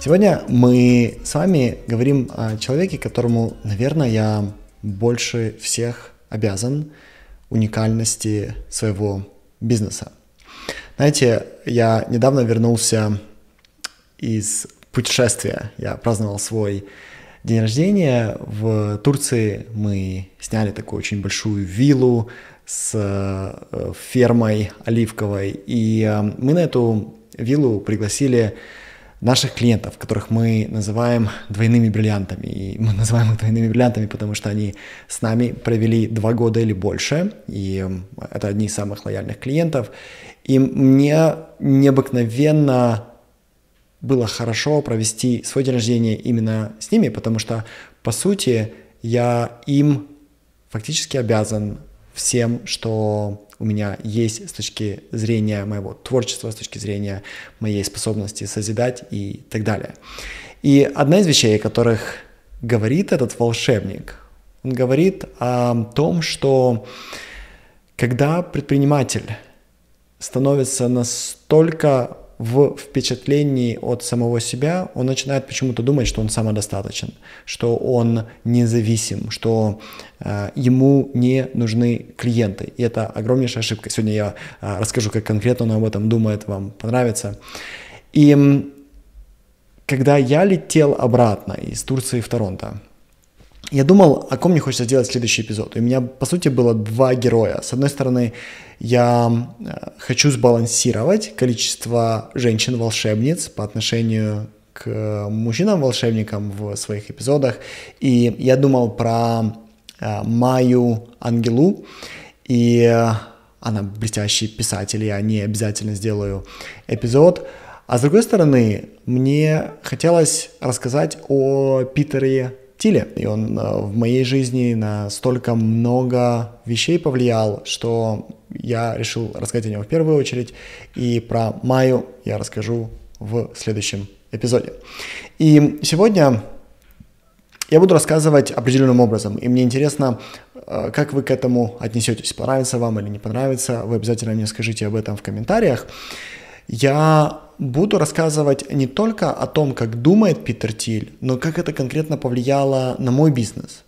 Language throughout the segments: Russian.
Сегодня мы с вами говорим о человеке, которому, наверное, я больше всех обязан уникальности своего бизнеса. Знаете, я недавно вернулся из путешествия. Я праздновал свой день рождения в Турции. Мы сняли такую очень большую виллу с э, фермой оливковой. И э, мы на эту виллу пригласили наших клиентов, которых мы называем двойными бриллиантами. И мы называем их двойными бриллиантами, потому что они с нами провели два года или больше, и это одни из самых лояльных клиентов. И мне необыкновенно было хорошо провести свой день рождения именно с ними, потому что, по сути, я им фактически обязан всем, что у меня есть с точки зрения моего творчества, с точки зрения моей способности созидать и так далее. И одна из вещей, о которых говорит этот волшебник, он говорит о том, что когда предприниматель становится настолько в впечатлении от самого себя, он начинает почему-то думать, что он самодостаточен, что он независим, что э, ему не нужны клиенты. И это огромнейшая ошибка. Сегодня я э, расскажу, как конкретно он об этом думает, вам понравится. И когда я летел обратно из Турции в Торонто, я думал, о ком мне хочется сделать следующий эпизод. И у меня, по сути, было два героя. С одной стороны, я э, хочу сбалансировать количество женщин-волшебниц по отношению к мужчинам-волшебникам в своих эпизодах. И я думал про э, Майю Ангелу, и э, она блестящий писатель, я не обязательно сделаю эпизод. А с другой стороны, мне хотелось рассказать о Питере Тиле. И он э, в моей жизни на столько много вещей повлиял, что я решил рассказать о нем в первую очередь. И про Майю я расскажу в следующем эпизоде. И сегодня я буду рассказывать определенным образом, и мне интересно, э, как вы к этому отнесетесь, понравится вам или не понравится, вы обязательно мне скажите об этом в комментариях. Я буду рассказывать не только о том, как думает Питер Тиль, но как это конкретно повлияло на мой бизнес.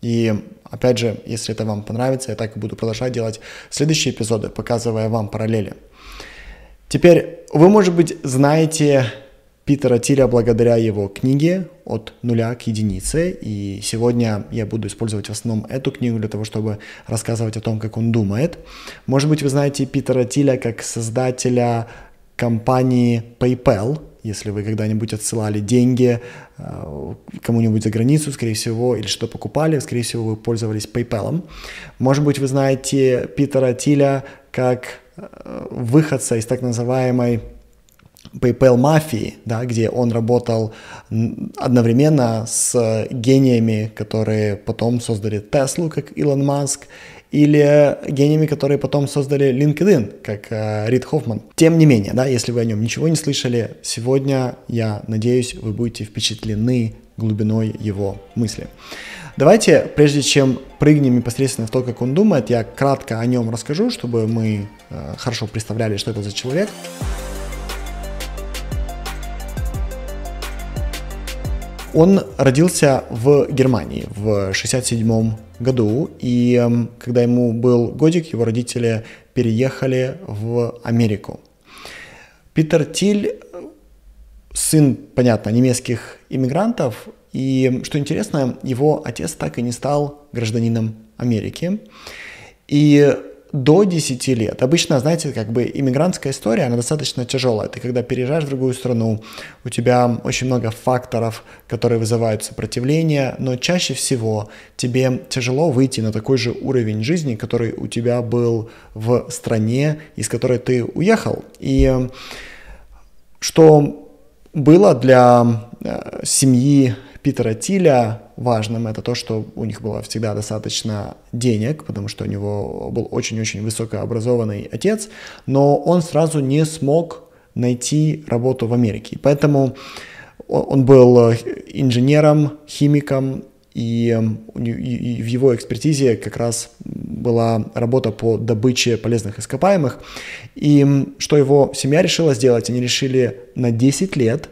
И опять же, если это вам понравится, я так и буду продолжать делать следующие эпизоды, показывая вам параллели. Теперь вы, может быть, знаете Питера Тиля благодаря его книге «От нуля к единице». И сегодня я буду использовать в основном эту книгу для того, чтобы рассказывать о том, как он думает. Может быть, вы знаете Питера Тиля как создателя компании PayPal, если вы когда-нибудь отсылали деньги э, кому-нибудь за границу, скорее всего, или что покупали, скорее всего, вы пользовались PayPal. Может быть, вы знаете Питера Тиля как э, выходца из так называемой PayPal мафии, да, где он работал одновременно с гениями, которые потом создали Теслу, как Илон Маск, или гениями, которые потом создали LinkedIn, как э, Рид Хоффман. Тем не менее, да, если вы о нем ничего не слышали, сегодня, я надеюсь, вы будете впечатлены глубиной его мысли. Давайте, прежде чем прыгнем непосредственно в то, как он думает, я кратко о нем расскажу, чтобы мы э, хорошо представляли, что это за человек. Он родился в Германии в 67 году, и эм, когда ему был годик, его родители переехали в Америку. Питер Тиль, сын, понятно, немецких иммигрантов, и, что интересно, его отец так и не стал гражданином Америки. И до 10 лет. Обычно, знаете, как бы иммигрантская история, она достаточно тяжелая. Ты когда переезжаешь в другую страну, у тебя очень много факторов, которые вызывают сопротивление, но чаще всего тебе тяжело выйти на такой же уровень жизни, который у тебя был в стране, из которой ты уехал. И что было для э, семьи Питера Тиля важным, это то, что у них было всегда достаточно денег, потому что у него был очень-очень высокообразованный отец, но он сразу не смог найти работу в Америке. Поэтому он был инженером, химиком, и, и в его экспертизе как раз была работа по добыче полезных ископаемых. И что его семья решила сделать? Они решили на 10 лет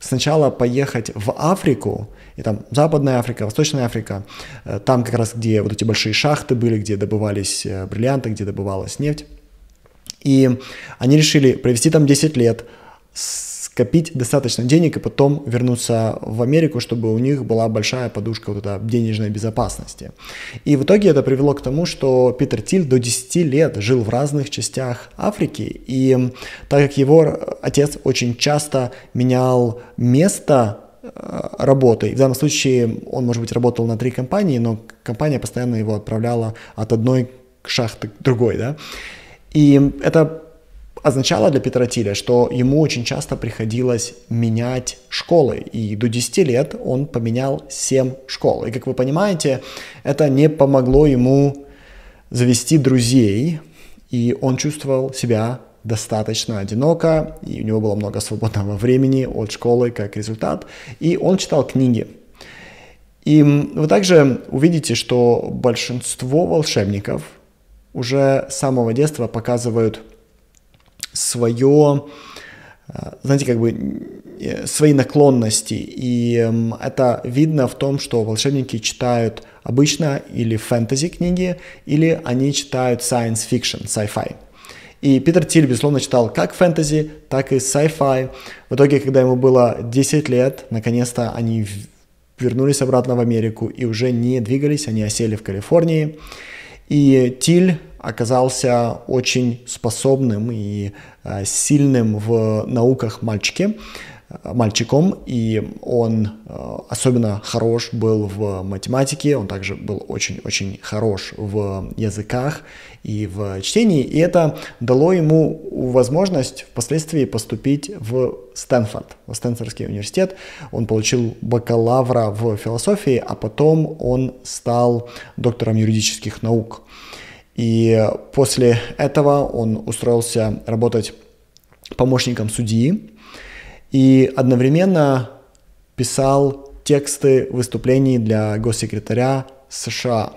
сначала поехать в Африку, и там Западная Африка, Восточная Африка, э, там как раз, где вот эти большие шахты были, где добывались э, бриллианты, где добывалась нефть. И они решили провести там 10 лет, скопить достаточно денег и потом вернуться в Америку, чтобы у них была большая подушка вот эта денежной безопасности. И в итоге это привело к тому, что Питер Тиль до 10 лет жил в разных частях Африки, и так как его отец очень часто менял место э, работы. В данном случае он, может быть, работал на три компании, но компания постоянно его отправляла от одной шахты к другой, да. И это означало для Петра Тиля, что ему очень часто приходилось менять школы. И до 10 лет он поменял 7 школ. И, как вы понимаете, это не помогло ему завести друзей, и он чувствовал себя достаточно одиноко, и у него было много свободного времени от школы как результат, и он читал книги. И вы также увидите, что большинство волшебников уже с самого детства показывают свое, э, знаете, как бы э, свои наклонности. И это видно в том, что волшебники читают обычно или фэнтези книги, или они читают science fiction, sci-fi. И Питер Тиль, безусловно, читал как фэнтези, так и sci-fi. В итоге, когда ему было 10 лет, наконец-то они вернулись обратно в Америку и уже не двигались, они осели в Калифорнии. И Тиль оказался очень способным и э, сильным в науках мальчике, мальчиком, и он э, особенно хорош был в математике, он также был очень-очень хорош в языках и в чтении, и это дало ему возможность впоследствии поступить в Стэнфорд, в Стэнфордский университет. Он получил бакалавра в философии, а потом он стал доктором юридических наук. И после этого он устроился работать помощником судьи и одновременно писал тексты выступлений для госсекретаря США.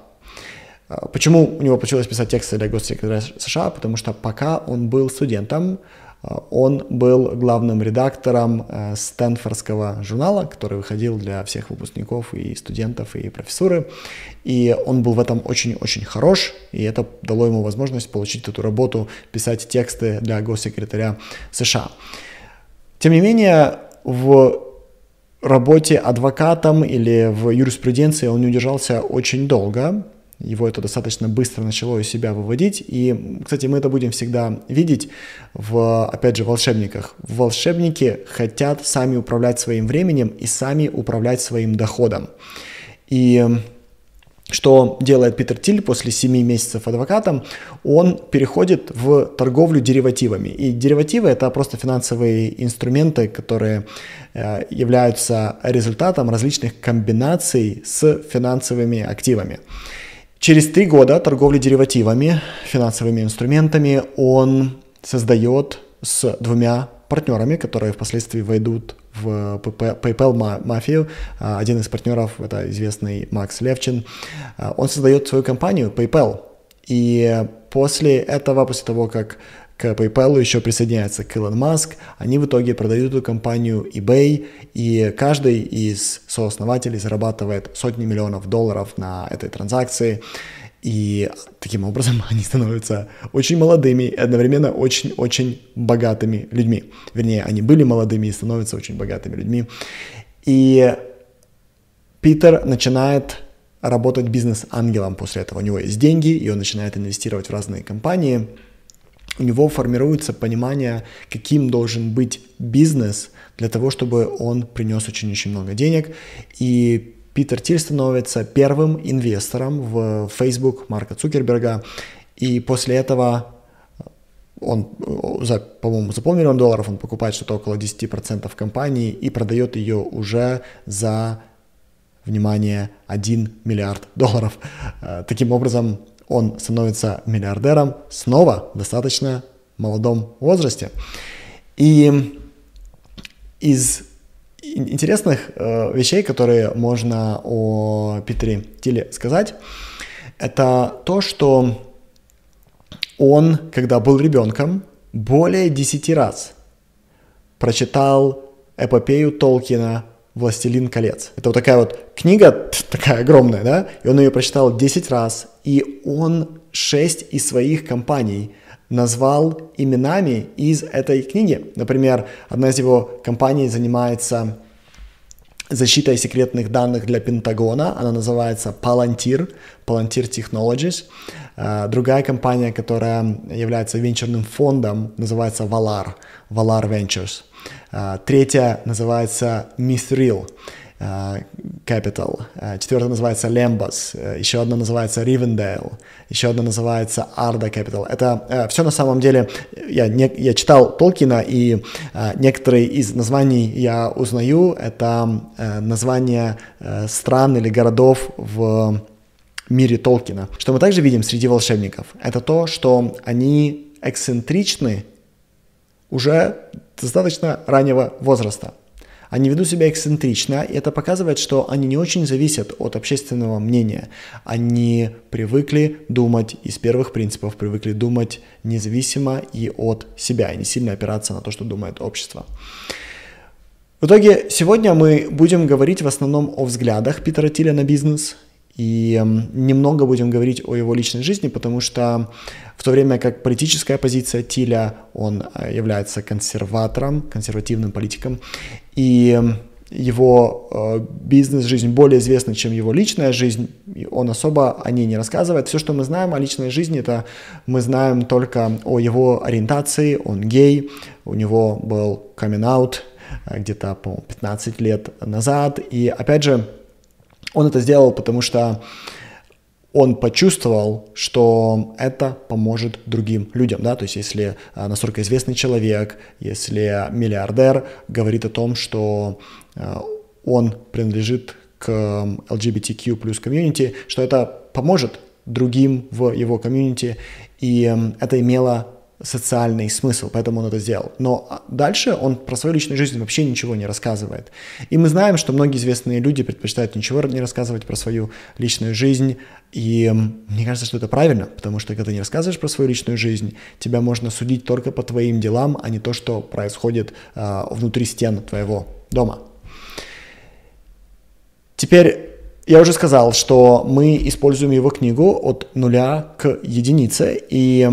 А, почему у него получилось писать тексты для госсекретаря США? Потому что пока он был студентом, а, он был главным редактором э, Стэнфордского журнала, который выходил для всех выпускников и студентов и профессуры. И он был в этом очень-очень хорош, и это дало ему возможность получить эту работу, писать тексты для госсекретаря США. Тем не менее, в работе адвокатом или в юриспруденции он не удержался очень долго, его это достаточно быстро начало из себя выводить. И, кстати, мы это будем всегда видеть в, опять же, волшебниках. Волшебники хотят сами управлять своим временем и сами управлять своим доходом. И что делает Питер Тиль после 7 месяцев адвокатом? Он переходит в торговлю деривативами. И деривативы это просто финансовые инструменты, которые э, являются результатом различных комбинаций с финансовыми активами. Через три года торговли деривативами, финансовыми инструментами он создает с двумя партнерами, которые впоследствии войдут в PayPal мафию. А, один из партнеров, это известный Макс Левчин, а, он создает свою компанию PayPal. И после этого, после того, как к PayPal еще присоединяется Илон Маск. Они в итоге продают эту компанию eBay, и каждый из сооснователей зарабатывает сотни миллионов долларов на этой транзакции. И таким образом они становятся очень молодыми и одновременно очень-очень богатыми людьми. Вернее, они были молодыми и становятся очень богатыми людьми. И Питер начинает работать бизнес-ангелом после этого. У него есть деньги, и он начинает инвестировать в разные компании – у него формируется понимание, каким должен быть бизнес для того, чтобы он принес очень-очень много денег. И Питер Тиль становится первым инвестором в Facebook Марка Цукерберга. И после этого он, за, по-моему, за полмиллиона долларов он покупает что-то около 10% компании и продает ее уже за, внимание, 1 миллиард долларов. Э, таким образом, он становится миллиардером снова в достаточно молодом возрасте. И из интересных э, вещей, которые можно о Питере Тиле сказать, это то, что он, когда был ребенком, более 10 раз прочитал эпопею Толкина «Властелин колец». Это вот такая вот книга, такая огромная, да, и он ее прочитал 10 раз, и он 6 из своих компаний назвал именами из этой книги. Например, одна из его компаний занимается защитой секретных данных для Пентагона. Она называется Palantir, Palantir Technologies. А, другая компания, которая является венчурным фондом, называется Valar, Valar Ventures. А, третья называется Mithril. Э, Capital, э, четвертая называется Lembas, э, еще одна называется Rivendell, еще одна называется Arda Capital. Это все на самом деле, я, не, я читал Толкина, и некоторые из названий я узнаю, это названия стран или городов в мире Толкина. Что мы также видим среди волшебников, это то, что они эксцентричны уже достаточно раннего возраста. Они ведут себя эксцентрично, и это показывает, что они не очень зависят от общественного мнения. Они привыкли думать из первых принципов, привыкли думать независимо и от себя, и не сильно опираться на то, что думает общество. В итоге сегодня мы будем говорить в основном о взглядах Питера Тиля на бизнес и немного будем говорить о его личной жизни, потому что в то время как политическая позиция Тиля, он э, является консерватором, консервативным политиком, и его э, бизнес-жизнь более известна, чем его личная жизнь, он особо о ней не рассказывает. Все, что мы знаем о личной жизни, это мы знаем только о его ориентации, он гей, у него был камин-аут э, где-то, по 15 лет назад, и опять же, он это сделал, потому что он почувствовал, что это поможет другим людям, да, то есть если а, настолько известный человек, если миллиардер говорит о том, что а, он принадлежит к LGBTQ плюс комьюнити, что это поможет другим в его комьюнити, и это имело социальный смысл, поэтому он это сделал. Но а, дальше он про свою личную жизнь вообще ничего не рассказывает. И мы знаем, что многие известные люди предпочитают ничего не рассказывать про свою личную жизнь. И мне кажется, что это правильно, потому что когда ты не рассказываешь про свою личную жизнь, тебя можно судить только по твоим делам, а не то, что происходит э, внутри стен твоего дома. Теперь я уже сказал, что мы используем его книгу от нуля к единице, и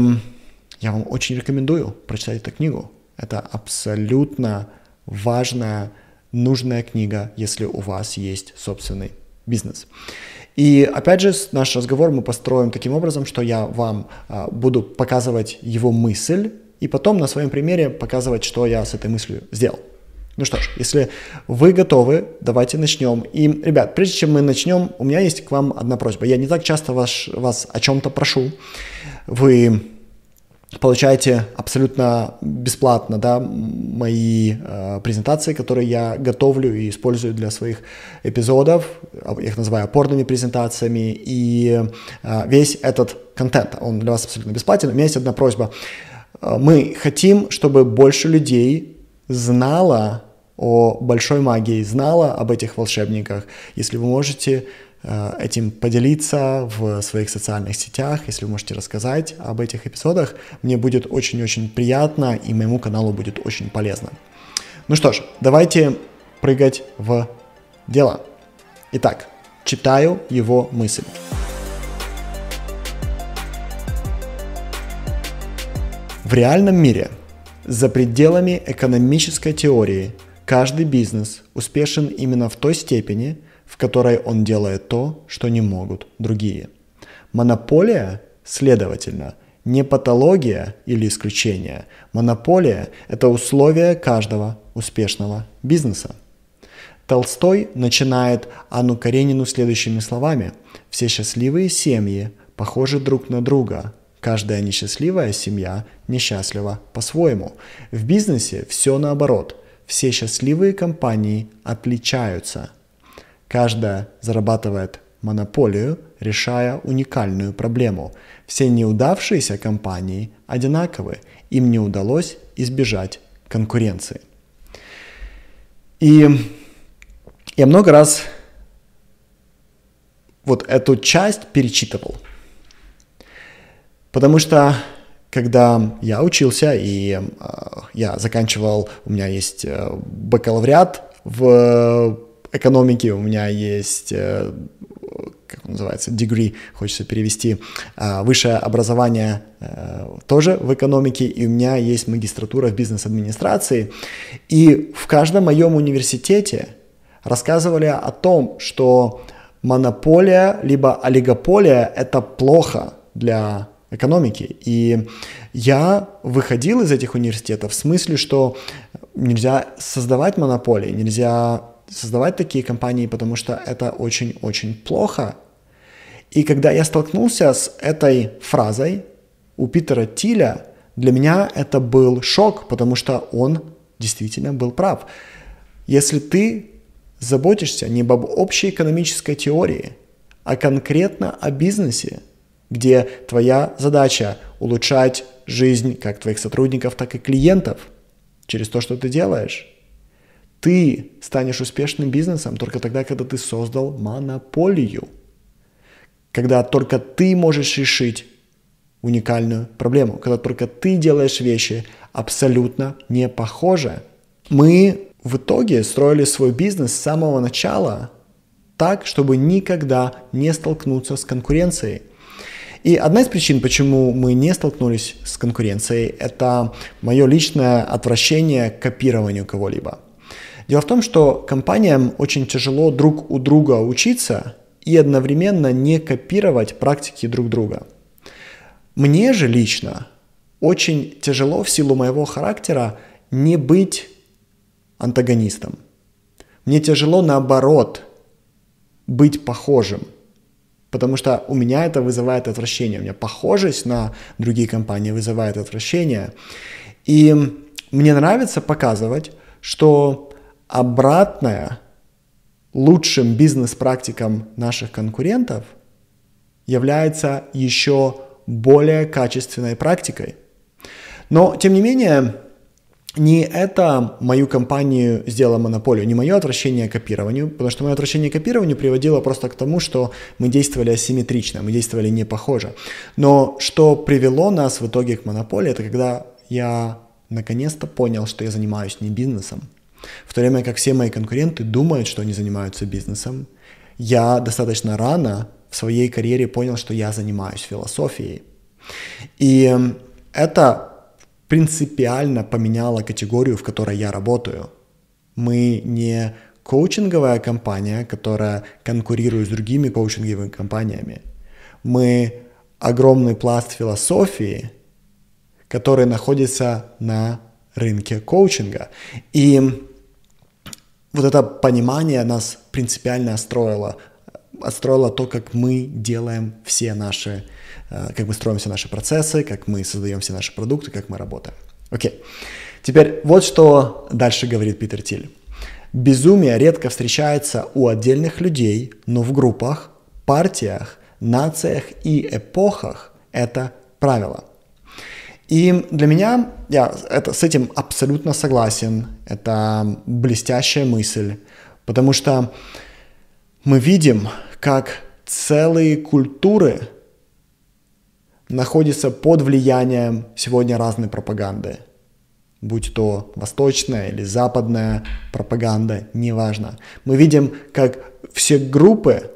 я вам очень рекомендую прочитать эту книгу. Это абсолютно важная, нужная книга, если у вас есть собственный бизнес. И опять же, наш разговор мы построим таким образом, что я вам а, буду показывать его мысль, и потом на своем примере показывать, что я с этой мыслью сделал. Ну что ж, если вы готовы, давайте начнем. И, ребят, прежде чем мы начнем, у меня есть к вам одна просьба. Я не так часто вас, вас о чем-то прошу. Вы получаете абсолютно бесплатно да, мои э, презентации, которые я готовлю и использую для своих эпизодов. Я их называю опорными презентациями. И э, весь этот контент, он для вас абсолютно бесплатен. У меня есть одна просьба. Э, мы хотим, чтобы больше людей знало о большой магии, знало об этих волшебниках. Если вы можете этим поделиться в своих социальных сетях, если вы можете рассказать об этих эпизодах. Мне будет очень-очень приятно и моему каналу будет очень полезно. Ну что ж, давайте прыгать в дело. Итак, читаю его мысль. В реальном мире, за пределами экономической теории, каждый бизнес успешен именно в той степени, в которой он делает то, что не могут другие. Монополия, следовательно, не патология или исключение. Монополия – это условие каждого успешного бизнеса. Толстой начинает Анну Каренину следующими словами. «Все счастливые семьи похожи друг на друга. Каждая несчастливая семья несчастлива по-своему. В бизнесе все наоборот. Все счастливые компании отличаются – Каждая зарабатывает монополию, решая уникальную проблему. Все неудавшиеся компании одинаковы, им не удалось избежать конкуренции. И я много раз вот эту часть перечитывал, потому что когда я учился, и я заканчивал, у меня есть бакалавриат в экономике, у меня есть как он называется, degree, хочется перевести, а, высшее образование э, тоже в экономике, и у меня есть магистратура в бизнес-администрации. И в каждом моем университете рассказывали о том, что монополия либо олигополия – это плохо для экономики. И я выходил из этих университетов в смысле, что нельзя создавать монополии, нельзя создавать такие компании, потому что это очень-очень плохо. И когда я столкнулся с этой фразой у Питера Тиля, для меня это был шок, потому что он действительно был прав. Если ты заботишься не об общей экономической теории, а конкретно о бизнесе, где твоя задача улучшать жизнь как твоих сотрудников, так и клиентов через то, что ты делаешь, ты станешь успешным бизнесом только тогда, когда ты создал монополию. Когда только ты можешь решить уникальную проблему, когда только ты делаешь вещи абсолютно не похожие. Мы в итоге строили свой бизнес с самого начала так, чтобы никогда не столкнуться с конкуренцией. И одна из причин, почему мы не столкнулись с конкуренцией, это мое личное отвращение к копированию кого-либо. Дело в том, что компаниям очень тяжело друг у друга учиться и одновременно не копировать практики друг друга. Мне же лично очень тяжело в силу моего характера не быть антагонистом. Мне тяжело наоборот быть похожим, потому что у меня это вызывает отвращение. У меня похожесть на другие компании вызывает отвращение. И мне нравится показывать, что обратная лучшим бизнес-практикам наших конкурентов является еще более качественной практикой. Но, тем не менее, не это мою компанию сделало монополию, не мое отвращение к копированию, потому что мое отвращение к копированию приводило просто к тому, что мы действовали асимметрично, мы действовали не похоже. Но что привело нас в итоге к монополии, это когда я наконец-то понял, что я занимаюсь не бизнесом, в то время как все мои конкуренты думают, что они занимаются бизнесом, я достаточно рано в своей карьере понял, что я занимаюсь философией. И это принципиально поменяло категорию, в которой я работаю. Мы не коучинговая компания, которая конкурирует с другими коучинговыми компаниями. Мы огромный пласт философии, который находится на рынке коучинга. И вот это понимание нас принципиально отстроило, отстроило то, как мы делаем все наши, э, как мы строим все наши процессы, как мы создаем все наши продукты, как мы работаем. Окей. Теперь вот что дальше говорит Питер Тиль. Безумие редко встречается у отдельных людей, но в группах, партиях, нациях и эпохах это правило. И для меня, я это, с этим абсолютно согласен, это блестящая мысль, потому что мы видим, как целые культуры находятся под влиянием сегодня разной пропаганды. Будь то восточная или западная пропаганда, неважно. Мы видим, как все группы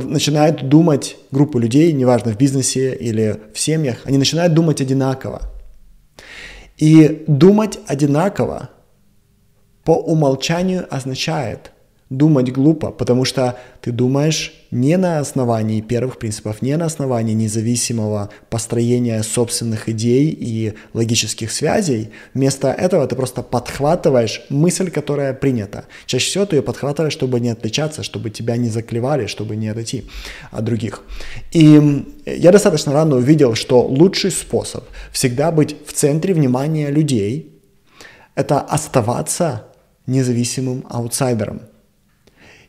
начинают думать, группа людей, неважно, в бизнесе или в семьях, они начинают думать одинаково. И думать одинаково по умолчанию означает думать глупо, потому что ты думаешь не на основании первых принципов, не на основании независимого построения собственных идей и логических связей. Вместо этого ты просто подхватываешь мысль, которая принята. Чаще всего ты ее подхватываешь, чтобы не отличаться, чтобы тебя не заклевали, чтобы не отойти от других. И я достаточно рано увидел, что лучший способ всегда быть в центре внимания людей – это оставаться независимым аутсайдером –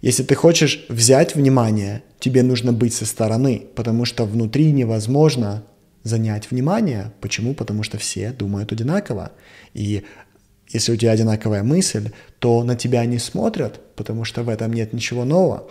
если ты хочешь взять внимание, тебе нужно быть со стороны, потому что внутри невозможно занять внимание. Почему? Потому что все думают одинаково. И если у тебя одинаковая мысль, то на тебя не смотрят потому что в этом нет ничего нового.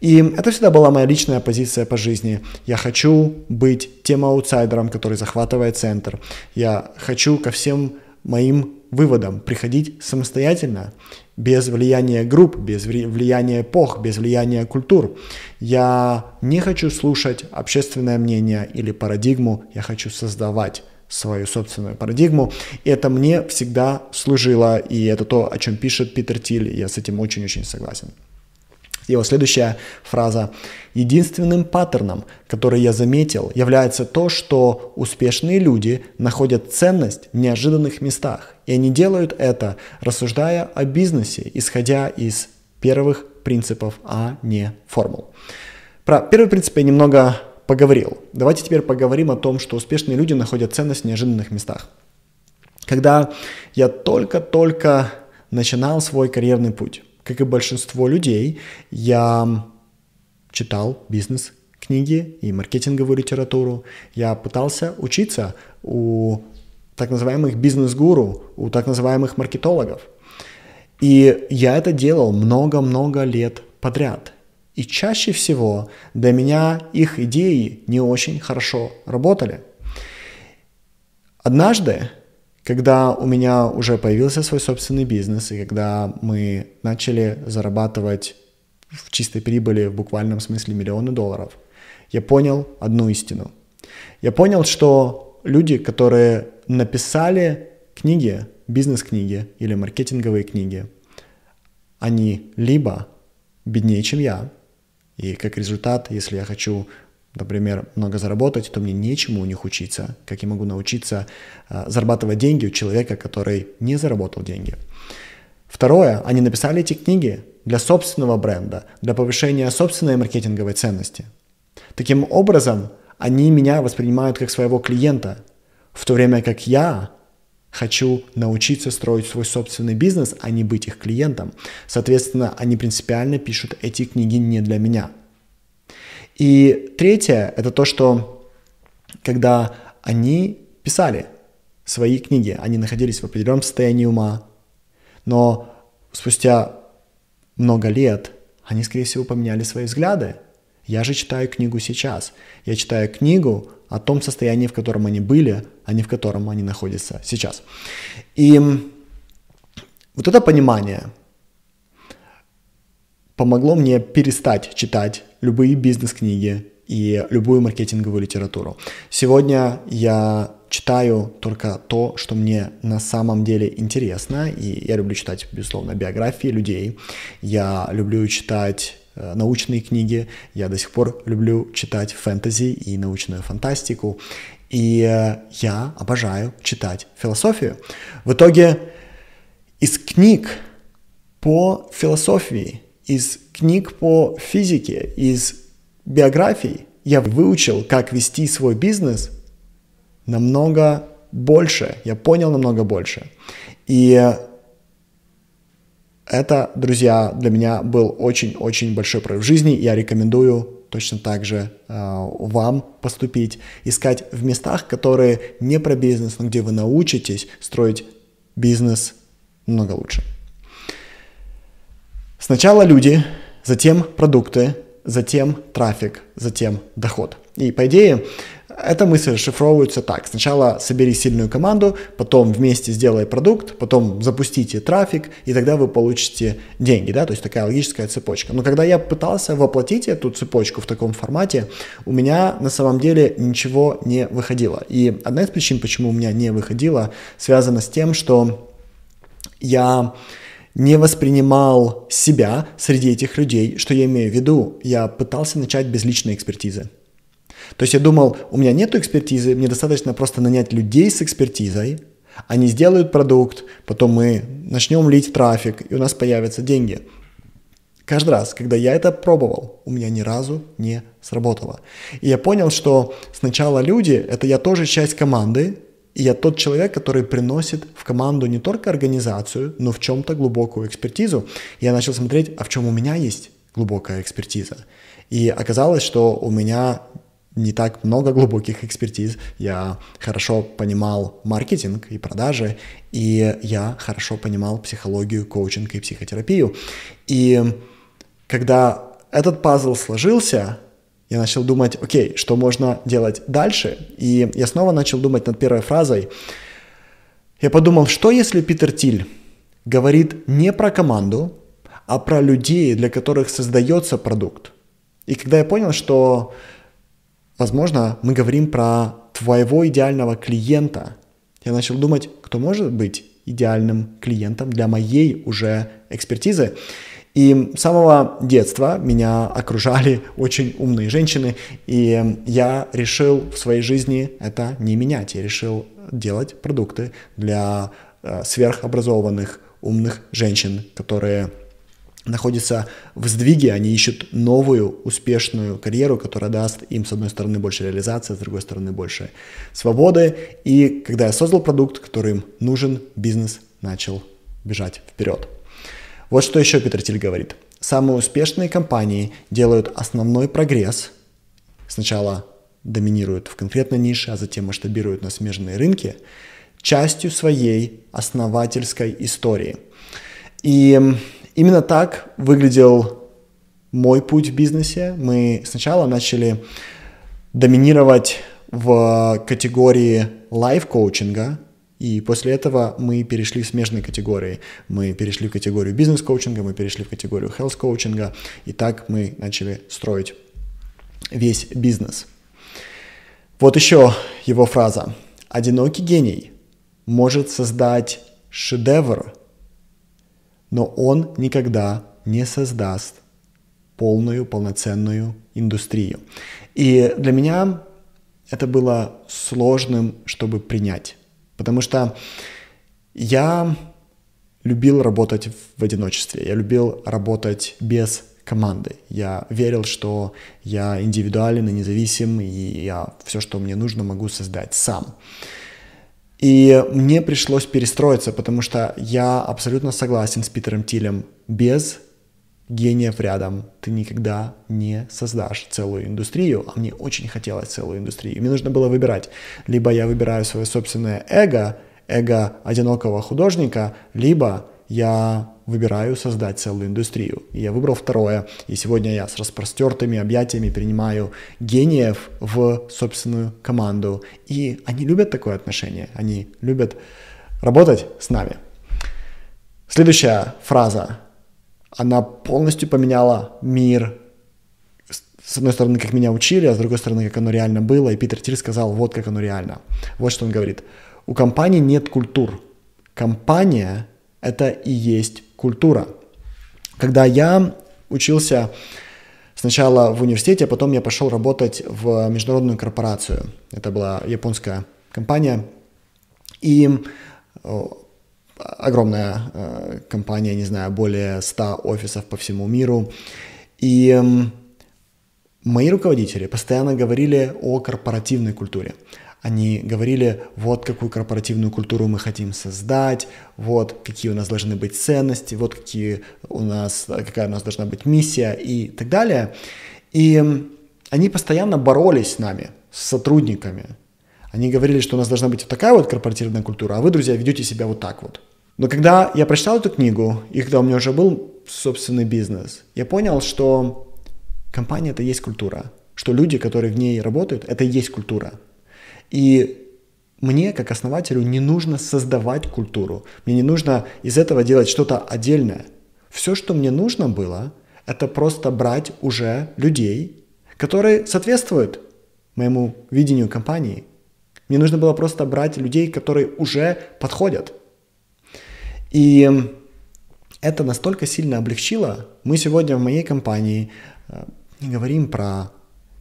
И это всегда была моя личная позиция по жизни. Я хочу быть тем аутсайдером, который захватывает центр. Я хочу ко всем моим выводам приходить самостоятельно, без влияния групп, без влияния эпох, без влияния культур. Я не хочу слушать общественное мнение или парадигму, я хочу создавать свою собственную парадигму. И это мне всегда служило, и это то, о чем пишет Питер Тиль, я с этим очень-очень согласен. Его следующая фраза. Единственным паттерном, который я заметил, является то, что успешные люди находят ценность в неожиданных местах. И они делают это, рассуждая о бизнесе, исходя из первых принципов, а не формул. Про первый принцип я немного поговорил. Давайте теперь поговорим о том, что успешные люди находят ценность в неожиданных местах. Когда я только-только начинал свой карьерный путь, как и большинство людей, я читал бизнес-книги и маркетинговую литературу. Я пытался учиться у так называемых бизнес-гуру, у так называемых маркетологов. И я это делал много-много лет подряд. И чаще всего для меня их идеи не очень хорошо работали. Однажды когда у меня уже появился свой собственный бизнес, и когда мы начали зарабатывать в чистой прибыли в буквальном смысле миллионы долларов, я понял одну истину. Я понял, что люди, которые написали книги, бизнес-книги или маркетинговые книги, они либо беднее, чем я, и как результат, если я хочу например, много заработать, то мне нечему у них учиться, как я могу научиться э, зарабатывать деньги у человека, который не заработал деньги. Второе, они написали эти книги для собственного бренда, для повышения собственной маркетинговой ценности. Таким образом, они меня воспринимают как своего клиента, в то время как я хочу научиться строить свой собственный бизнес, а не быть их клиентом. Соответственно, они принципиально пишут эти книги не для меня – и третье — это то, что когда они писали свои книги, они находились в определенном состоянии ума, но спустя много лет они, скорее всего, поменяли свои взгляды. Я же читаю книгу сейчас. Я читаю книгу о том состоянии, в котором они были, а не в котором они находятся сейчас. И вот это понимание помогло мне перестать читать любые бизнес-книги и любую маркетинговую литературу. Сегодня я читаю только то, что мне на самом деле интересно, и я люблю читать, безусловно, биографии людей, я люблю читать э, научные книги, я до сих пор люблю читать фэнтези и научную фантастику, и э, я обожаю читать философию. В итоге из книг по философии из книг по физике, из биографий я выучил, как вести свой бизнес намного больше. Я понял намного больше. И это, друзья, для меня был очень-очень большой прорыв в жизни. Я рекомендую точно так же э, вам поступить, искать в местах, которые не про бизнес, но где вы научитесь строить бизнес намного лучше. Сначала люди, затем продукты, затем трафик, затем доход. И по идее, эта мысль расшифровывается так. Сначала собери сильную команду, потом вместе сделай продукт, потом запустите трафик, и тогда вы получите деньги, да, то есть такая логическая цепочка. Но когда я пытался воплотить эту цепочку в таком формате, у меня на самом деле ничего не выходило. И одна из причин, почему у меня не выходило, связана с тем, что я не воспринимал себя среди этих людей. Что я имею в виду? Я пытался начать без личной экспертизы. То есть я думал, у меня нет экспертизы, мне достаточно просто нанять людей с экспертизой, они сделают продукт, потом мы начнем лить трафик, и у нас появятся деньги. Каждый раз, когда я это пробовал, у меня ни разу не сработало. И я понял, что сначала люди — это я тоже часть команды, и я тот человек, который приносит в команду не только организацию, но в чем-то глубокую экспертизу. Я начал смотреть, а в чем у меня есть глубокая экспертиза. И оказалось, что у меня не так много глубоких экспертиз. Я хорошо понимал маркетинг и продажи, и я хорошо понимал психологию, коучинг и психотерапию. И когда этот пазл сложился, я начал думать, окей, что можно делать дальше? И я снова начал думать над первой фразой. Я подумал, что если Питер Тиль говорит не про команду, а про людей, для которых создается продукт. И когда я понял, что Возможно, мы говорим про твоего идеального клиента. Я начал думать, кто может быть идеальным клиентом для моей уже экспертизы. И с самого детства меня окружали очень умные женщины, и я решил в своей жизни это не менять. Я решил делать продукты для э, сверхобразованных, умных женщин, которые находятся в сдвиге, они ищут новую успешную карьеру, которая даст им, с одной стороны, больше реализации, с другой стороны, больше свободы. И когда я создал продукт, который им нужен, бизнес начал бежать вперед. Вот что еще Питер Тиль говорит. Самые успешные компании делают основной прогресс. Сначала доминируют в конкретной нише, а затем масштабируют на смежные рынки, частью своей основательской истории. И Именно так выглядел мой путь в бизнесе. Мы сначала начали доминировать в категории лайф-коучинга, и после этого мы перешли в смежные категории. Мы перешли в категорию бизнес-коучинга, мы перешли в категорию health-коучинга, и так мы начали строить весь бизнес. Вот еще его фраза. «Одинокий гений может создать шедевр, но он никогда не создаст полную, полноценную индустрию. И для меня это было сложным, чтобы принять, потому что я любил работать в одиночестве, я любил работать без команды. Я верил, что я индивидуален и независим, и я все, что мне нужно, могу создать сам. И мне пришлось перестроиться, потому что я абсолютно согласен с Питером Тилем. Без гениев рядом ты никогда не создашь целую индустрию, а мне очень хотелось целую индустрию. Мне нужно было выбирать. Либо я выбираю свое собственное эго, эго одинокого художника, либо я выбираю создать целую индустрию. И я выбрал второе. И сегодня я с распростертыми объятиями принимаю гениев в собственную команду. И они любят такое отношение. Они любят работать с нами. Следующая фраза. Она полностью поменяла мир. С одной стороны, как меня учили, а с другой стороны, как оно реально было. И Питер Тиль сказал, вот как оно реально. Вот что он говорит. У компании нет культур. Компания – это и есть культура. Когда я учился сначала в университете, а потом я пошел работать в международную корпорацию. Это была японская компания. И огромная э, компания, не знаю, более 100 офисов по всему миру. И мои руководители постоянно говорили о корпоративной культуре. Они говорили, вот какую корпоративную культуру мы хотим создать, вот какие у нас должны быть ценности, вот какие у нас, какая у нас должна быть миссия и так далее. И они постоянно боролись с нами, с сотрудниками. Они говорили, что у нас должна быть вот такая вот корпоративная культура, а вы, друзья, ведете себя вот так вот. Но когда я прочитал эту книгу, и когда у меня уже был собственный бизнес, я понял, что компания это есть культура, что люди, которые в ней работают, это и есть культура. И мне, как основателю, не нужно создавать культуру. Мне не нужно из этого делать что-то отдельное. Все, что мне нужно было, это просто брать уже людей, которые соответствуют моему видению компании. Мне нужно было просто брать людей, которые уже подходят. И это настолько сильно облегчило. Мы сегодня в моей компании э, не говорим про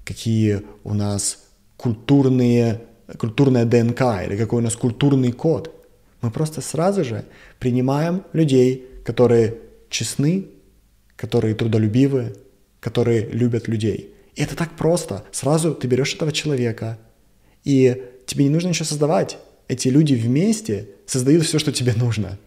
какие у нас культурные культурная ДНК или какой у нас культурный код. Мы просто сразу же принимаем людей, которые честны, которые трудолюбивы, которые любят людей. И это так просто. Сразу ты берешь этого человека, и тебе не нужно ничего создавать. Эти люди вместе создают все, что тебе нужно.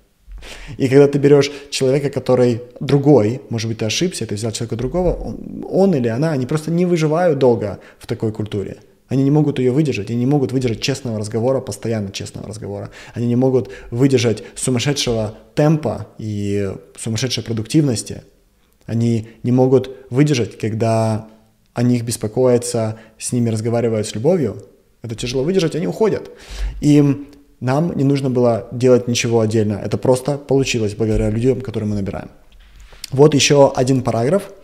И когда ты берешь человека, который другой, может быть, ты ошибся, ты взял человека другого, он, он или она, они просто не выживают долго в такой культуре. Они не могут ее выдержать, они не могут выдержать честного разговора, постоянно честного разговора. Они не могут выдержать сумасшедшего темпа и сумасшедшей продуктивности. Они не могут выдержать, когда о них беспокоятся, с ними разговаривают с любовью. Это тяжело выдержать, они уходят. И нам не нужно было делать ничего отдельно. Это просто получилось благодаря людям, которые мы набираем. Вот еще один параграф –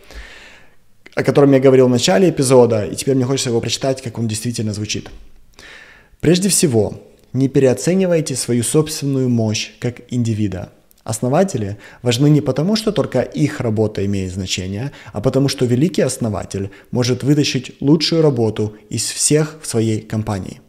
о котором я говорил в начале эпизода, и теперь мне хочется его прочитать, как он действительно звучит. Прежде всего, не переоценивайте свою собственную мощь как индивида. Основатели важны не потому, что только их работа имеет значение, а потому что великий основатель может вытащить лучшую работу из всех в своей компании.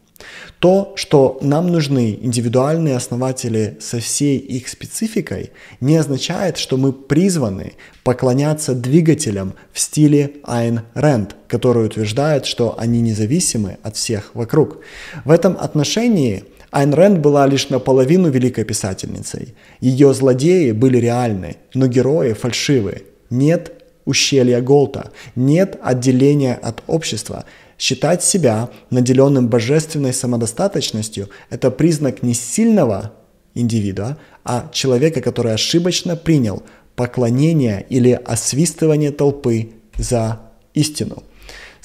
То, что нам нужны индивидуальные основатели со всей их спецификой, не означает, что мы призваны поклоняться двигателям в стиле Айн Рэнд, который утверждает, что они независимы от всех вокруг. В этом отношении Айн Рэнд была лишь наполовину великой писательницей. Ее злодеи были реальны, но герои фальшивы. Нет ущелья Голта, нет отделения от общества, Считать себя наделенным божественной самодостаточностью – это признак не сильного индивида, а человека, который ошибочно принял поклонение или освистывание толпы за истину.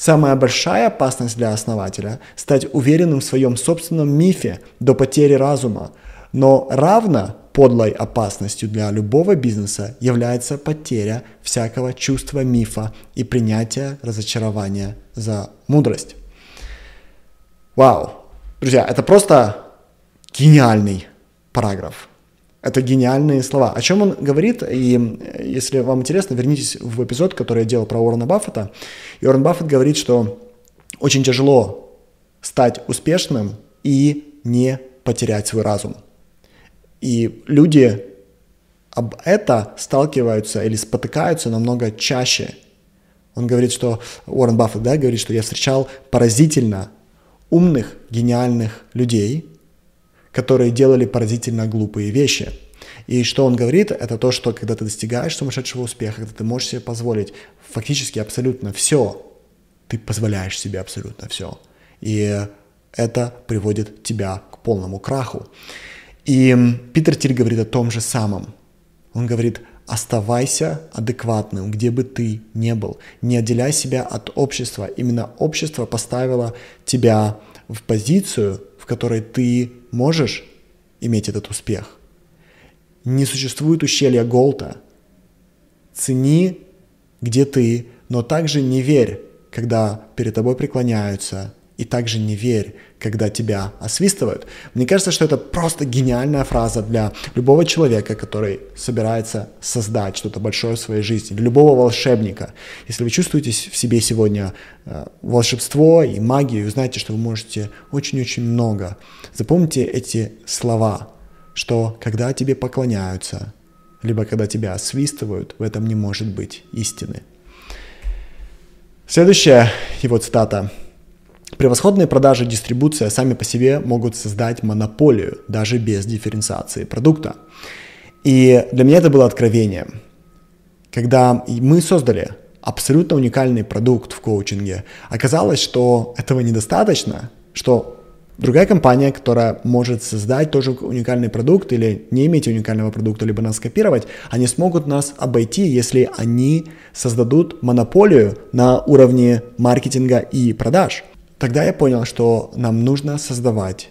Самая большая опасность для основателя – стать уверенным в своем собственном мифе до потери разума, но равно подлой опасностью для любого бизнеса является потеря всякого чувства мифа и принятия разочарования за мудрость. Вау! Друзья, это просто гениальный параграф. Это гениальные слова. О чем он говорит, и если вам интересно, вернитесь в эпизод, который я делал про Уоррена Баффета. И Уоррен Баффет говорит, что очень тяжело стать успешным и не потерять свой разум – и люди об это сталкиваются или спотыкаются намного чаще. Он говорит, что Уоррен Баффет, да, говорит, что я встречал поразительно умных, гениальных людей, которые делали поразительно глупые вещи. И что он говорит, это то, что когда ты достигаешь сумасшедшего успеха, когда ты можешь себе позволить фактически абсолютно все, ты позволяешь себе абсолютно все. И это приводит тебя к полному краху. И Питер Тиль говорит о том же самом. Он говорит, оставайся адекватным, где бы ты ни был. Не отделяй себя от общества. Именно общество поставило тебя в позицию, в которой ты можешь иметь этот успех. Не существует ущелья Голта. Цени, где ты, но также не верь, когда перед тобой преклоняются, и также не верь, когда тебя освистывают. Мне кажется, что это просто гениальная фраза для любого человека, который собирается создать что-то большое в своей жизни, для любого волшебника. Если вы чувствуете в себе сегодня э, волшебство и магию, вы знаете, что вы можете очень-очень много. Запомните эти слова, что когда тебе поклоняются, либо когда тебя освистывают, в этом не может быть истины. Следующая его цитата – Превосходные продажи дистрибуция сами по себе могут создать монополию, даже без дифференциации продукта. И для меня это было откровением. Когда мы создали абсолютно уникальный продукт в коучинге, оказалось, что этого недостаточно, что другая компания, которая может создать тоже уникальный продукт или не иметь уникального продукта, либо нас копировать, они смогут нас обойти, если они создадут монополию на уровне маркетинга и продаж. Тогда я понял, что нам нужно создавать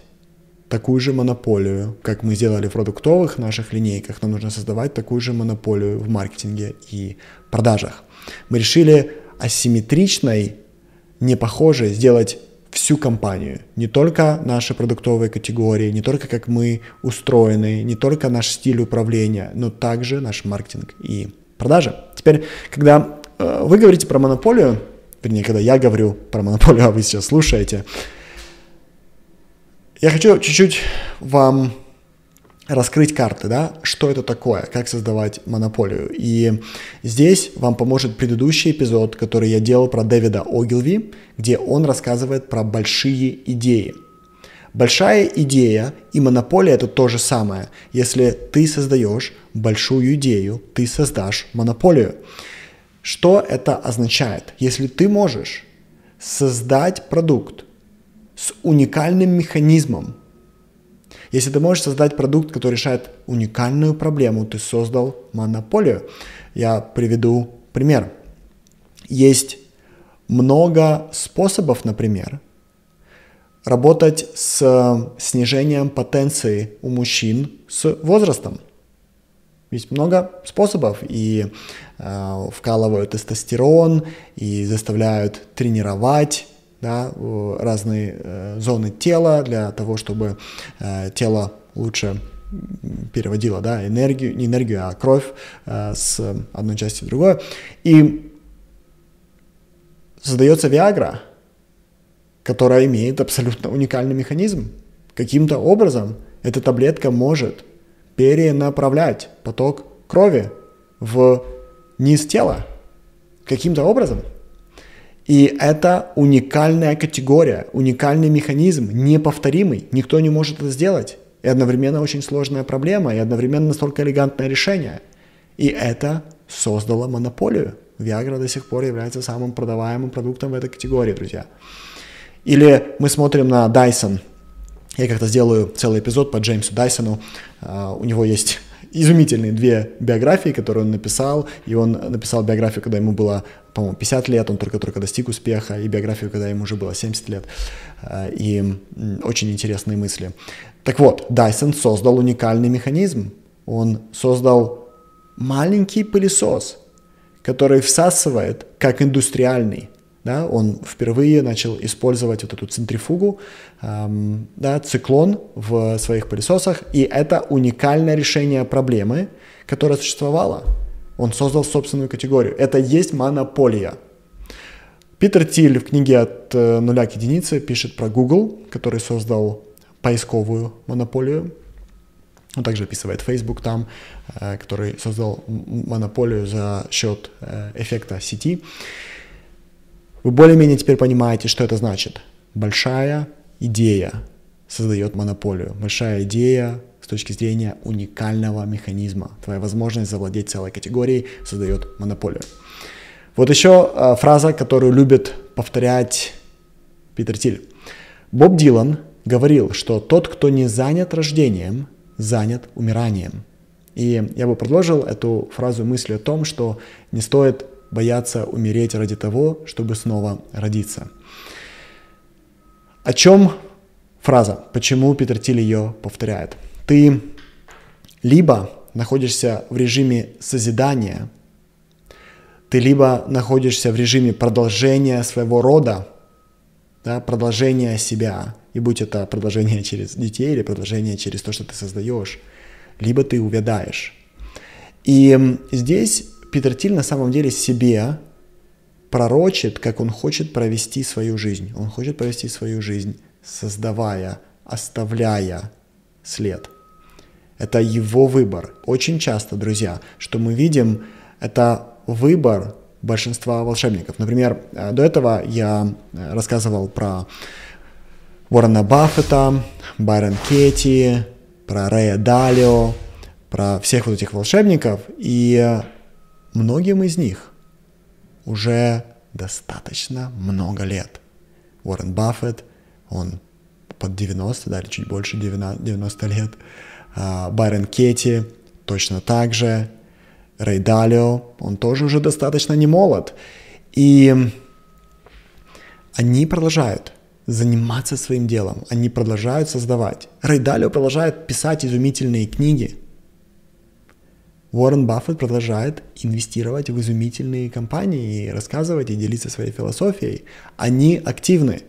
такую же монополию, как мы сделали в продуктовых наших линейках, нам нужно создавать такую же монополию в маркетинге и продажах. Мы решили асимметричной, не похожей сделать всю компанию, не только наши продуктовые категории, не только как мы устроены, не только наш стиль управления, но также наш маркетинг и продажи. Теперь, когда э, вы говорите про монополию, вернее, когда я говорю про монополию, а вы сейчас слушаете, я хочу чуть-чуть вам раскрыть карты, да, что это такое, как создавать монополию. И здесь вам поможет предыдущий эпизод, который я делал про Дэвида Огилви, где он рассказывает про большие идеи. Большая идея и монополия это то же самое. Если ты создаешь большую идею, ты создашь монополию. Что это означает? Если ты можешь создать продукт с уникальным механизмом, если ты можешь создать продукт, который решает уникальную проблему, ты создал монополию. Я приведу пример. Есть много способов, например, работать с снижением потенции у мужчин с возрастом. Есть много способов, и э, вкалывают тестостерон, и заставляют тренировать да, разные э, зоны тела для того, чтобы э, тело лучше переводило да, энергию, не энергию, а кровь э, с одной части в другую. И создается Виагра, которая имеет абсолютно уникальный механизм. Каким-то образом эта таблетка может перенаправлять поток крови в низ тела. Каким-то образом. И это уникальная категория, уникальный механизм, неповторимый. Никто не может это сделать. И одновременно очень сложная проблема, и одновременно настолько элегантное решение. И это создало монополию. Viagra до сих пор является самым продаваемым продуктом в этой категории, друзья. Или мы смотрим на Dyson. Я как-то сделаю целый эпизод по Джеймсу Дайсону. Uh, у него есть изумительные две биографии, которые он написал. И он написал биографию, когда ему было, по-моему, 50 лет, он только-только достиг успеха, и биографию, когда ему уже было 70 лет. Uh, и очень интересные мысли. Так вот, Dyson создал уникальный механизм. Он создал маленький пылесос, который всасывает как индустриальный. Да, он впервые начал использовать вот эту центрифугу, эм, да, циклон в своих пылесосах, и это уникальное решение проблемы, которая существовала. Он создал собственную категорию. Это есть монополия. Питер Тиль в книге «От э, нуля к единице» пишет про Google, который создал поисковую монополию. Он также описывает Facebook там, э, который создал монополию за счет э, эффекта сети. Вы более-менее теперь понимаете, что это значит. Большая идея создает монополию. Большая идея с точки зрения уникального механизма. Твоя возможность завладеть целой категорией создает монополию. Вот еще э, фраза, которую любит повторять Питер Тиль. Боб Дилан говорил, что тот, кто не занят рождением, занят умиранием. И я бы продолжил эту фразу мыслью о том, что не стоит бояться умереть ради того, чтобы снова родиться. О чем фраза? Почему Питер Тиль ее повторяет? Ты либо находишься в режиме созидания, ты либо находишься в режиме продолжения своего рода, да, продолжения себя, и будь это продолжение через детей или продолжение через то, что ты создаешь, либо ты увядаешь. И здесь Питер Тиль на самом деле себе пророчит, как он хочет провести свою жизнь. Он хочет провести свою жизнь, создавая, оставляя след. Это его выбор. Очень часто, друзья, что мы видим, это выбор большинства волшебников. Например, э, до этого я э, рассказывал про Уоррена Баффета, Байрон Кетти, про Рэя Далио, про всех вот этих волшебников, и многим из них уже достаточно много лет. Уоррен Баффет, он под 90, да, или чуть больше 90 лет. А, Байрон Кетти точно так же. Рэй Далио, он тоже уже достаточно не молод. И они продолжают заниматься своим делом. Они продолжают создавать. Рэй Далио продолжает писать изумительные книги. Уоррен Баффет продолжает инвестировать в изумительные компании и рассказывать и делиться своей философией. Они активны.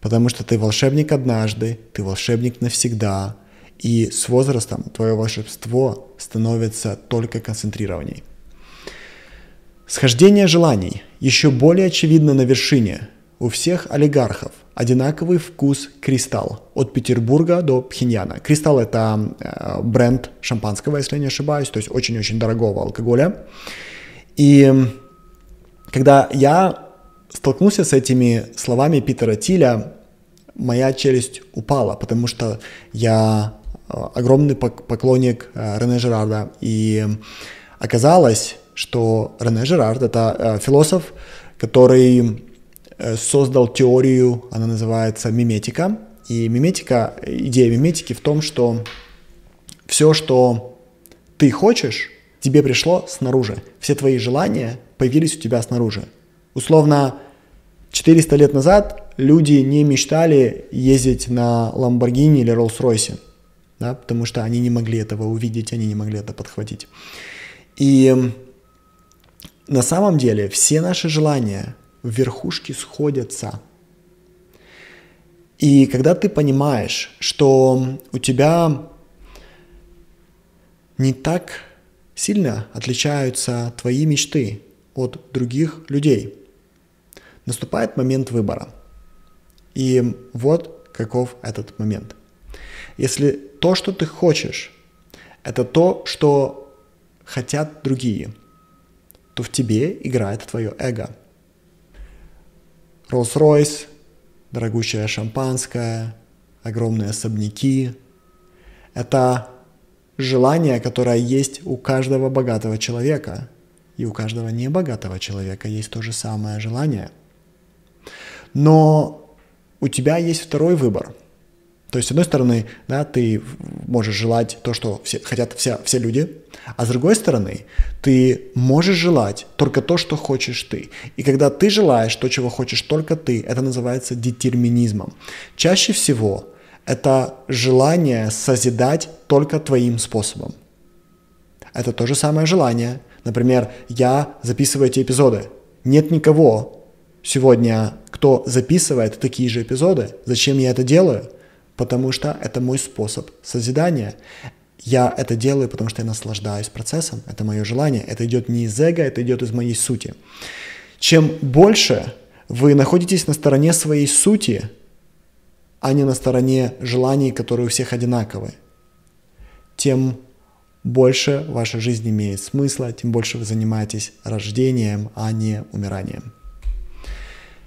Потому что ты волшебник однажды, ты волшебник навсегда, и с возрастом твое волшебство становится только концентрированней. Схождение желаний еще более очевидно на вершине – у всех олигархов одинаковый вкус кристалл от Петербурга до Пхеньяна. Кристалл это э, бренд шампанского, если не ошибаюсь, то есть очень-очень дорогого алкоголя. И когда я столкнулся с этими словами Питера Тиля, моя челюсть упала, потому что я э, огромный поклонник э, Рене Жерарда, и оказалось, что Рене Жерард — это философ, который создал теорию, она называется миметика, и миметика, идея миметики в том, что все, что ты хочешь, тебе пришло снаружи. Все твои желания появились у тебя снаружи. Условно, 400 лет назад люди не мечтали ездить на Ламборгини или Роллс-Ройсе, да, потому что они не могли этого увидеть, они не могли это подхватить. И на самом деле все наши желания в верхушке сходятся. И когда ты понимаешь, что у тебя не так сильно отличаются твои мечты от других людей, наступает момент выбора. И вот каков этот момент. Если то, что ты хочешь, это то, что хотят другие, то в тебе играет твое эго. Rolls-Royce, дорогущее шампанское, огромные особняки – это желание, которое есть у каждого богатого человека. И у каждого небогатого человека есть то же самое желание – но у тебя есть второй выбор. То есть, с одной стороны, да, ты можешь желать то, что все, хотят все, все люди, а с другой стороны, ты можешь желать только то, что хочешь ты. И когда ты желаешь то, чего хочешь только ты, это называется детерминизмом. Чаще всего это желание созидать только твоим способом. Это то же самое желание. Например, я записываю эти эпизоды. Нет никого, сегодня, кто записывает такие же эпизоды. Зачем я это делаю? Потому что это мой способ созидания. Я это делаю, потому что я наслаждаюсь процессом. Это мое желание. Это идет не из эго, это идет из моей сути. Чем больше вы находитесь на стороне своей сути, а не на стороне желаний, которые у всех одинаковые, тем больше ваша жизнь имеет смысла, тем больше вы занимаетесь рождением, а не умиранием.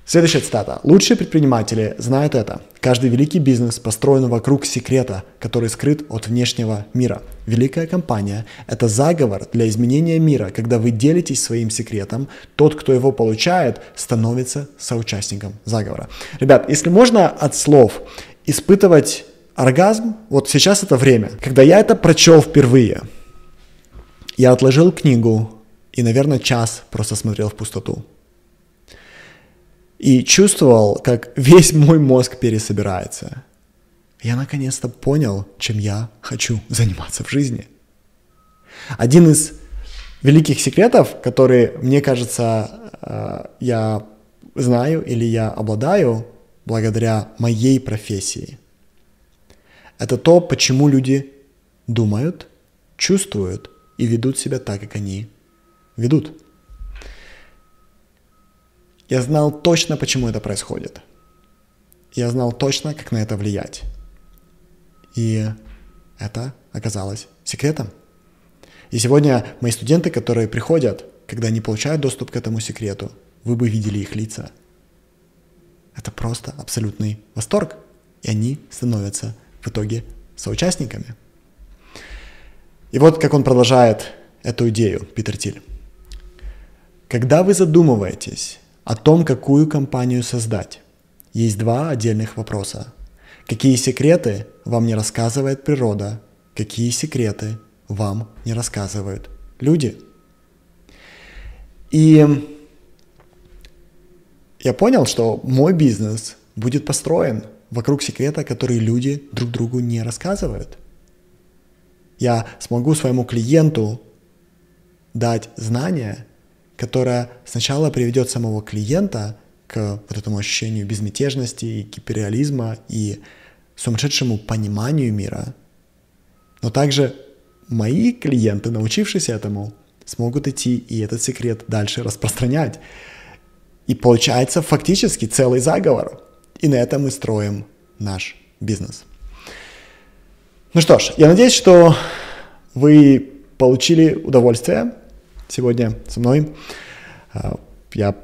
Следующая цитата. Лучшие предприниматели знают это. Каждый великий бизнес построен вокруг секрета, который скрыт от внешнего мира. Великая компания – это заговор для изменения мира. Когда вы делитесь своим секретом, тот, кто его получает, становится соучастником заговора. Ребят, если можно от слов испытывать оргазм, вот сейчас это время. Когда я это прочел впервые, я отложил книгу и, наверное, час просто смотрел в пустоту и чувствовал, как весь мой мозг пересобирается. Я наконец-то понял, чем я хочу заниматься в жизни. Один из великих секретов, которые, мне кажется, э, я знаю или я обладаю благодаря моей профессии, это то, почему люди думают, чувствуют и ведут себя так, как они ведут. Я знал точно, почему это происходит. Я знал точно, как на это влиять. И это оказалось секретом. И сегодня мои студенты, которые приходят, когда они получают доступ к этому секрету, вы бы видели их лица. Это просто абсолютный восторг. И они становятся в итоге соучастниками. И вот как он продолжает эту идею, Питер Тиль. Когда вы задумываетесь о том, какую компанию создать. Есть два отдельных вопроса. Какие секреты вам не рассказывает природа? Какие секреты вам не рассказывают люди? И я понял, что мой бизнес будет построен вокруг секрета, который люди друг другу не рассказывают. Я смогу своему клиенту дать знания, которая сначала приведет самого клиента к вот этому ощущению безмятежности гиперреализма и сумасшедшему пониманию мира. Но также мои клиенты, научившись этому, смогут идти и этот секрет дальше распространять. И получается фактически целый заговор. И на этом мы строим наш бизнес. Ну что ж, я надеюсь, что вы получили удовольствие сегодня со мной. А, я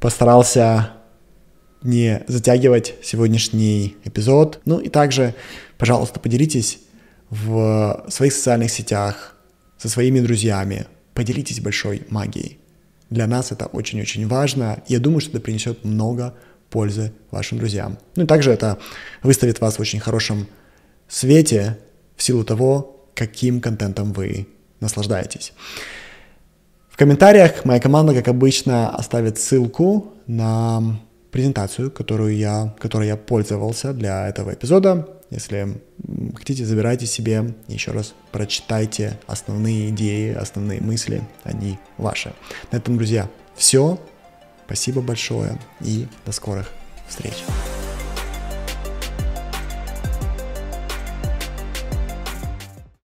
постарался не затягивать сегодняшний эпизод. Ну и также, пожалуйста, поделитесь в своих социальных сетях со своими друзьями. Поделитесь большой магией. Для нас это очень-очень важно. Я думаю, что это принесет много пользы вашим друзьям. Ну и также это выставит вас в очень хорошем свете в силу того, каким контентом вы наслаждаетесь. В комментариях моя команда, как обычно, оставит ссылку на презентацию, которую я, которой я пользовался для этого эпизода. Если хотите, забирайте себе, еще раз прочитайте основные идеи, основные мысли, они ваши. На этом, друзья, все. Спасибо большое и до скорых встреч.